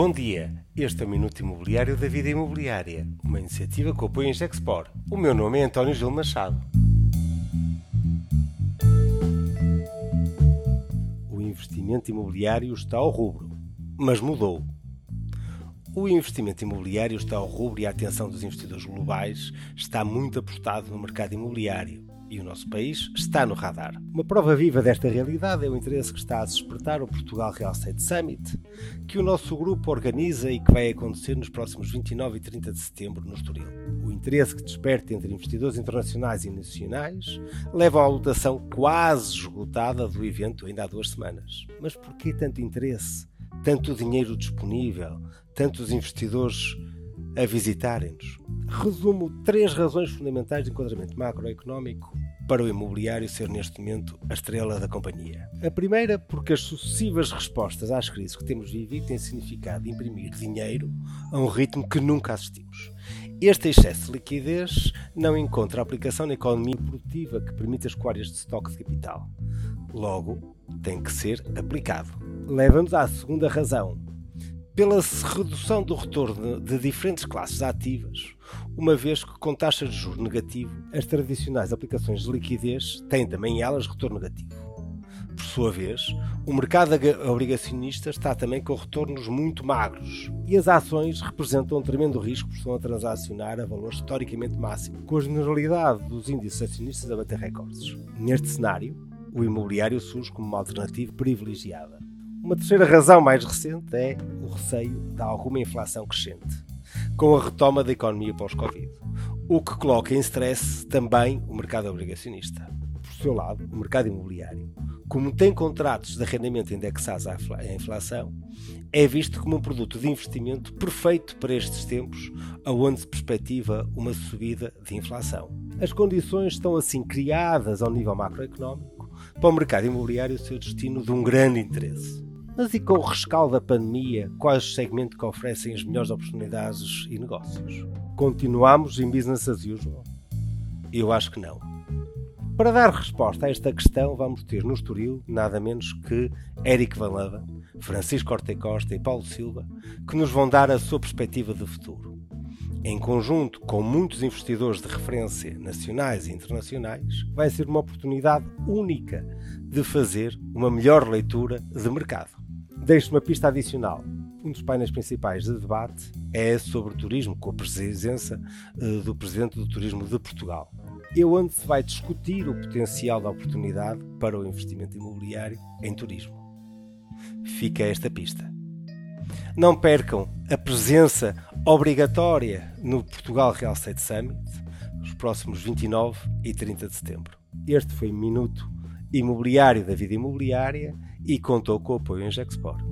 Bom dia, este é o Minuto Imobiliário da Vida Imobiliária, uma iniciativa que apoia em Gexpor. O meu nome é António Gil Machado. O investimento imobiliário está ao rubro, mas mudou. O investimento imobiliário está ao rubro e a atenção dos investidores globais está muito apostado no mercado imobiliário e o nosso país está no radar. Uma prova viva desta realidade é o interesse que está a despertar o Portugal Real Estate Summit, que o nosso grupo organiza e que vai acontecer nos próximos 29 e 30 de setembro no Estoril. O interesse que desperta entre investidores internacionais e nacionais leva à lotação quase esgotada do evento ainda há duas semanas. Mas por que tanto interesse? Tanto dinheiro disponível? Tantos investidores a visitarem-nos? Resumo três razões fundamentais de enquadramento macroeconómico para o imobiliário ser neste momento a estrela da companhia. A primeira, porque as sucessivas respostas às crises que temos vivido têm significado imprimir dinheiro a um ritmo que nunca assistimos. Este excesso de liquidez não encontra aplicação na economia produtiva que permite escoar este estoque de capital. Logo, tem que ser aplicado. Leva-nos à segunda razão, pela redução do retorno de diferentes classes ativas, uma vez que com taxas de juros negativo, as tradicionais aplicações de liquidez têm também elas retorno negativo. Por sua vez, o mercado obrigacionista está também com retornos muito magros e as ações representam um tremendo risco por estão a transacionar a valores historicamente máximos, com a generalidade dos índices acionistas a bater recordes. Neste cenário, o imobiliário surge como uma alternativa privilegiada. Uma terceira razão mais recente é o receio de alguma inflação crescente, com a retoma da economia pós-Covid, o que coloca em stress também o mercado obrigacionista. Por seu lado, o mercado imobiliário, como tem contratos de arrendamento indexados à inflação, é visto como um produto de investimento perfeito para estes tempos, aonde se perspectiva uma subida de inflação. As condições estão assim criadas ao nível macroeconómico para o mercado imobiliário ser destino de um grande interesse. Mas e com o rescaldo da pandemia, quais os segmentos que oferecem as melhores oportunidades e negócios? Continuamos em business as usual? Eu acho que não. Para dar resposta a esta questão, vamos ter no Estoril nada menos que Eric Van Lava, Francisco Orte Costa e Paulo Silva, que nos vão dar a sua perspectiva de futuro. Em conjunto com muitos investidores de referência nacionais e internacionais, vai ser uma oportunidade única de fazer uma melhor leitura de mercado. Deixo uma pista adicional. Um dos painéis principais de debate é sobre turismo, com a presença uh, do Presidente do Turismo de Portugal. É onde se vai discutir o potencial da oportunidade para o investimento imobiliário em turismo. Fica esta pista. Não percam a presença obrigatória no Portugal Real Estate Summit nos próximos 29 e 30 de setembro. Este foi Minuto Imobiliário da Vida Imobiliária e contou com o apoio em Gexport.